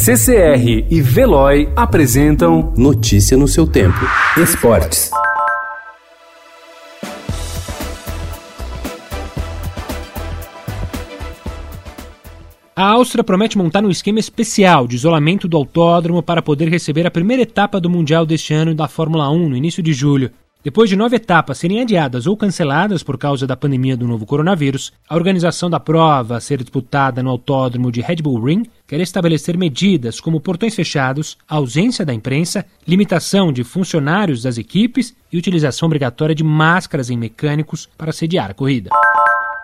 CCR e Veloy apresentam Notícia no seu tempo. Esportes. A Áustria promete montar um esquema especial de isolamento do autódromo para poder receber a primeira etapa do Mundial deste ano da Fórmula 1 no início de julho. Depois de nove etapas serem adiadas ou canceladas por causa da pandemia do novo coronavírus, a organização da prova a ser disputada no autódromo de Red Bull Ring quer estabelecer medidas como portões fechados, ausência da imprensa, limitação de funcionários das equipes e utilização obrigatória de máscaras em mecânicos para sediar a corrida.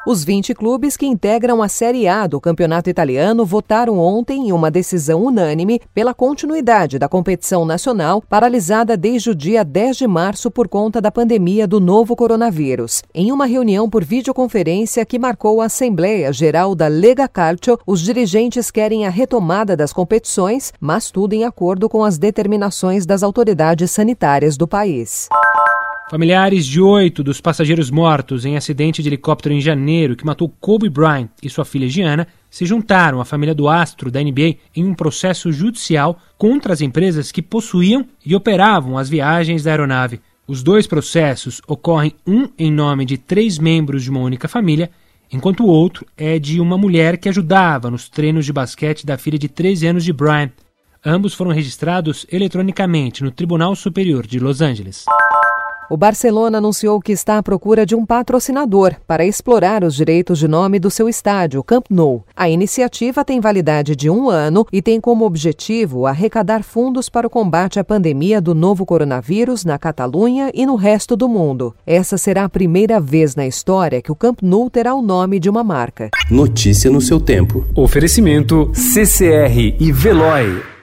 Os 20 clubes que integram a Série A do Campeonato Italiano votaram ontem em uma decisão unânime pela continuidade da competição nacional, paralisada desde o dia 10 de março por conta da pandemia do novo coronavírus. Em uma reunião por videoconferência que marcou a Assembleia Geral da Lega Calcio, os dirigentes querem a retomada das competições, mas tudo em acordo com as determinações das autoridades sanitárias do país. Familiares de oito dos passageiros mortos em acidente de helicóptero em janeiro que matou Kobe Bryant e sua filha Gianna se juntaram à família do astro da NBA em um processo judicial contra as empresas que possuíam e operavam as viagens da aeronave. Os dois processos ocorrem um em nome de três membros de uma única família, enquanto o outro é de uma mulher que ajudava nos treinos de basquete da filha de 13 anos de Bryant. Ambos foram registrados eletronicamente no Tribunal Superior de Los Angeles. O Barcelona anunciou que está à procura de um patrocinador para explorar os direitos de nome do seu estádio, Camp Nou. A iniciativa tem validade de um ano e tem como objetivo arrecadar fundos para o combate à pandemia do novo coronavírus na Catalunha e no resto do mundo. Essa será a primeira vez na história que o Camp Nou terá o nome de uma marca. Notícia no seu tempo. Oferecimento CCR e Veloy.